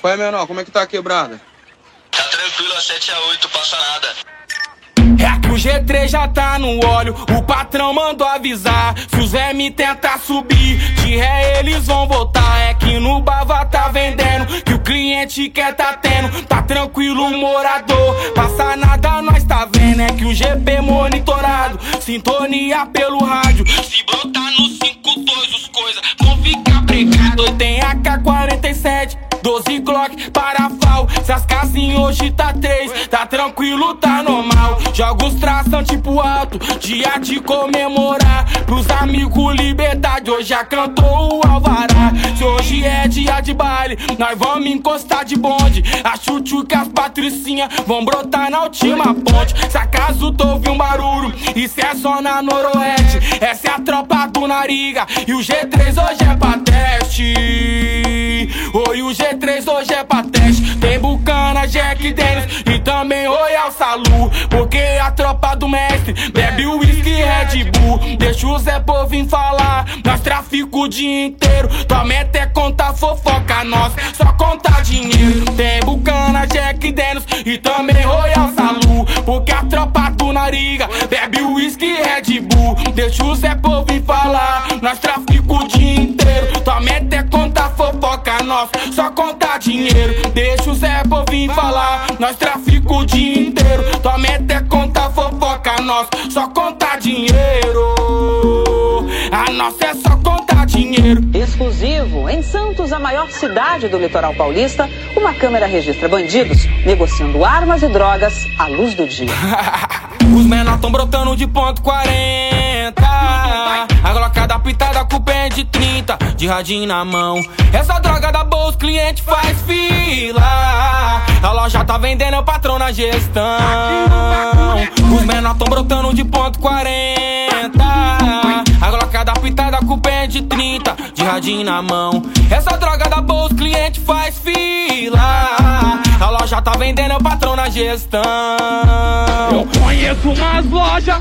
Qual é, menor? Como é que tá a quebrada? Tá tranquilo, a 7 a 8, passa nada. É que o G3 já tá no óleo, o patrão mandou avisar. Se os M tentar subir, de ré eles vão voltar. É que no Bava tá vendendo, que o cliente quer tá tendo. Tá tranquilo, morador, passa nada, nós tá vendo. É que o GP monitorado, sintonia pelo rádio. Se brotar no 5-2, os coisa vão ficar pregado. Tem AK-47. 12 Glock para FAL, se as casinhas hoje tá 3, tá tranquilo, tá normal. Jogos tração tipo alto, dia de comemorar. Pros amigos liberdade, hoje já cantou o Alvará. Se hoje é dia de baile, nós vamos encostar de bonde. A que as patricinhas vão brotar na última ponte. Se acaso tu ouviu um barulho, isso é zona noroeste. Essa é a tropa do Nariga, e o G3 hoje é pra teste. Oi, o G3 hoje é pra teste. Tem Bucana, Jack Dennis e também Royal Salu. Porque a tropa do mestre bebe whisky Red Bull. Deixa o Zé Povim falar, nós trafica o dia inteiro. Tua meta é contar fofoca, nós só contar dinheiro. Tem Bucana, Jack Dennis e também Royal Salu. Porque a tropa do Nariga bebe whisky Red Bull. Deixa o Zé Povim falar, nós trafica nós só contar dinheiro. Deixa o Zé Povim falar, nós trafica o dia inteiro. Tua meta é contar fofoca, nós só contar dinheiro. A nossa é só contar dinheiro. Exclusivo. Em Santos, a maior cidade do litoral paulista, uma câmera registra bandidos negociando armas e drogas à luz do dia. Os menor tão brotando de ponto 40. Pitada com pé de 30. De radinho na mão. Essa droga da bolsa, cliente faz fila. A loja tá vendendo, é o patrão na gestão. Os menor tão brotando de ponto 40. A glocada pitada com pé de 30. De radinho na mão. Essa droga da bolsa, cliente faz fila. A loja tá vendendo, é o patrão na gestão. Eu conheço umas lojas